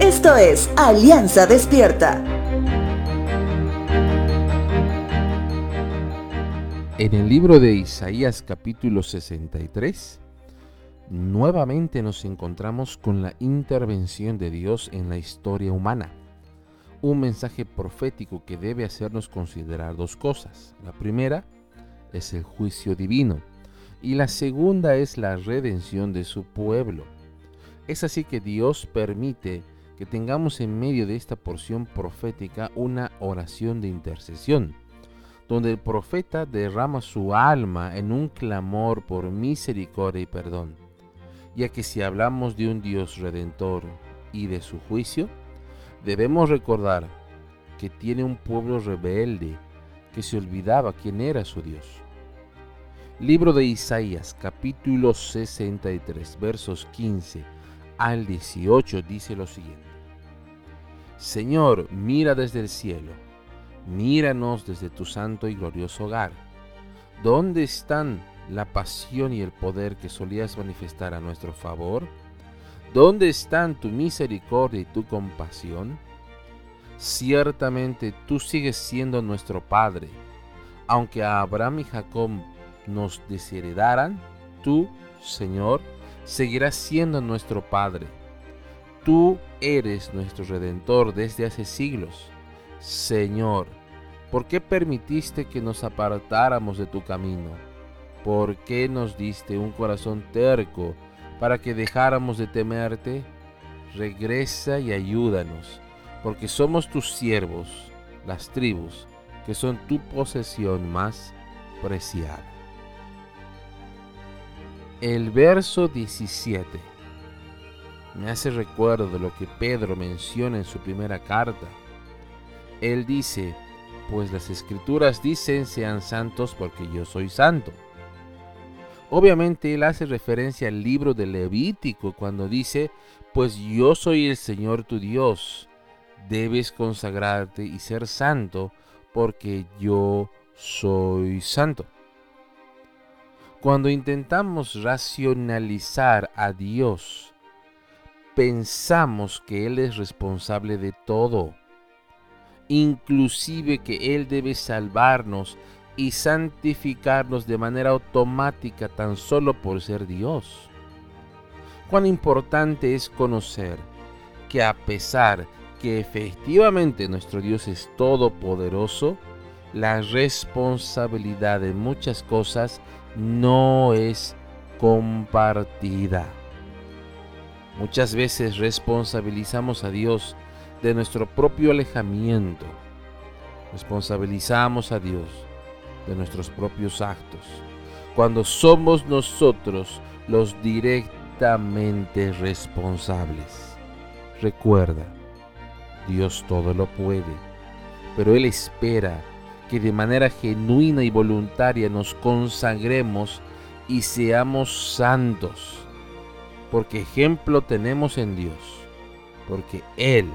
Esto es Alianza Despierta. En el libro de Isaías capítulo 63, nuevamente nos encontramos con la intervención de Dios en la historia humana. Un mensaje profético que debe hacernos considerar dos cosas. La primera es el juicio divino y la segunda es la redención de su pueblo. Es así que Dios permite que tengamos en medio de esta porción profética una oración de intercesión, donde el profeta derrama su alma en un clamor por misericordia y perdón, ya que si hablamos de un Dios redentor y de su juicio, debemos recordar que tiene un pueblo rebelde que se olvidaba quién era su Dios. Libro de Isaías capítulo 63 versos 15 al 18 dice lo siguiente. Señor, mira desde el cielo, míranos desde tu santo y glorioso hogar. ¿Dónde están la pasión y el poder que solías manifestar a nuestro favor? ¿Dónde están tu misericordia y tu compasión? Ciertamente tú sigues siendo nuestro Padre. Aunque a Abraham y Jacob nos desheredaran, tú, Señor, seguirás siendo nuestro Padre. Tú eres nuestro Redentor desde hace siglos. Señor, ¿por qué permitiste que nos apartáramos de tu camino? ¿Por qué nos diste un corazón terco para que dejáramos de temerte? Regresa y ayúdanos, porque somos tus siervos, las tribus, que son tu posesión más preciada. El verso 17 me hace recuerdo de lo que Pedro menciona en su primera carta. Él dice, pues las escrituras dicen sean santos porque yo soy santo. Obviamente él hace referencia al libro de Levítico cuando dice, pues yo soy el Señor tu Dios, debes consagrarte y ser santo porque yo soy santo. Cuando intentamos racionalizar a Dios, pensamos que Él es responsable de todo, inclusive que Él debe salvarnos y santificarnos de manera automática tan solo por ser Dios. Cuán importante es conocer que a pesar que efectivamente nuestro Dios es todopoderoso, la responsabilidad de muchas cosas no es compartida. Muchas veces responsabilizamos a Dios de nuestro propio alejamiento. Responsabilizamos a Dios de nuestros propios actos. Cuando somos nosotros los directamente responsables. Recuerda, Dios todo lo puede, pero Él espera que de manera genuina y voluntaria nos consagremos y seamos santos, porque ejemplo tenemos en Dios, porque Él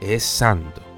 es santo.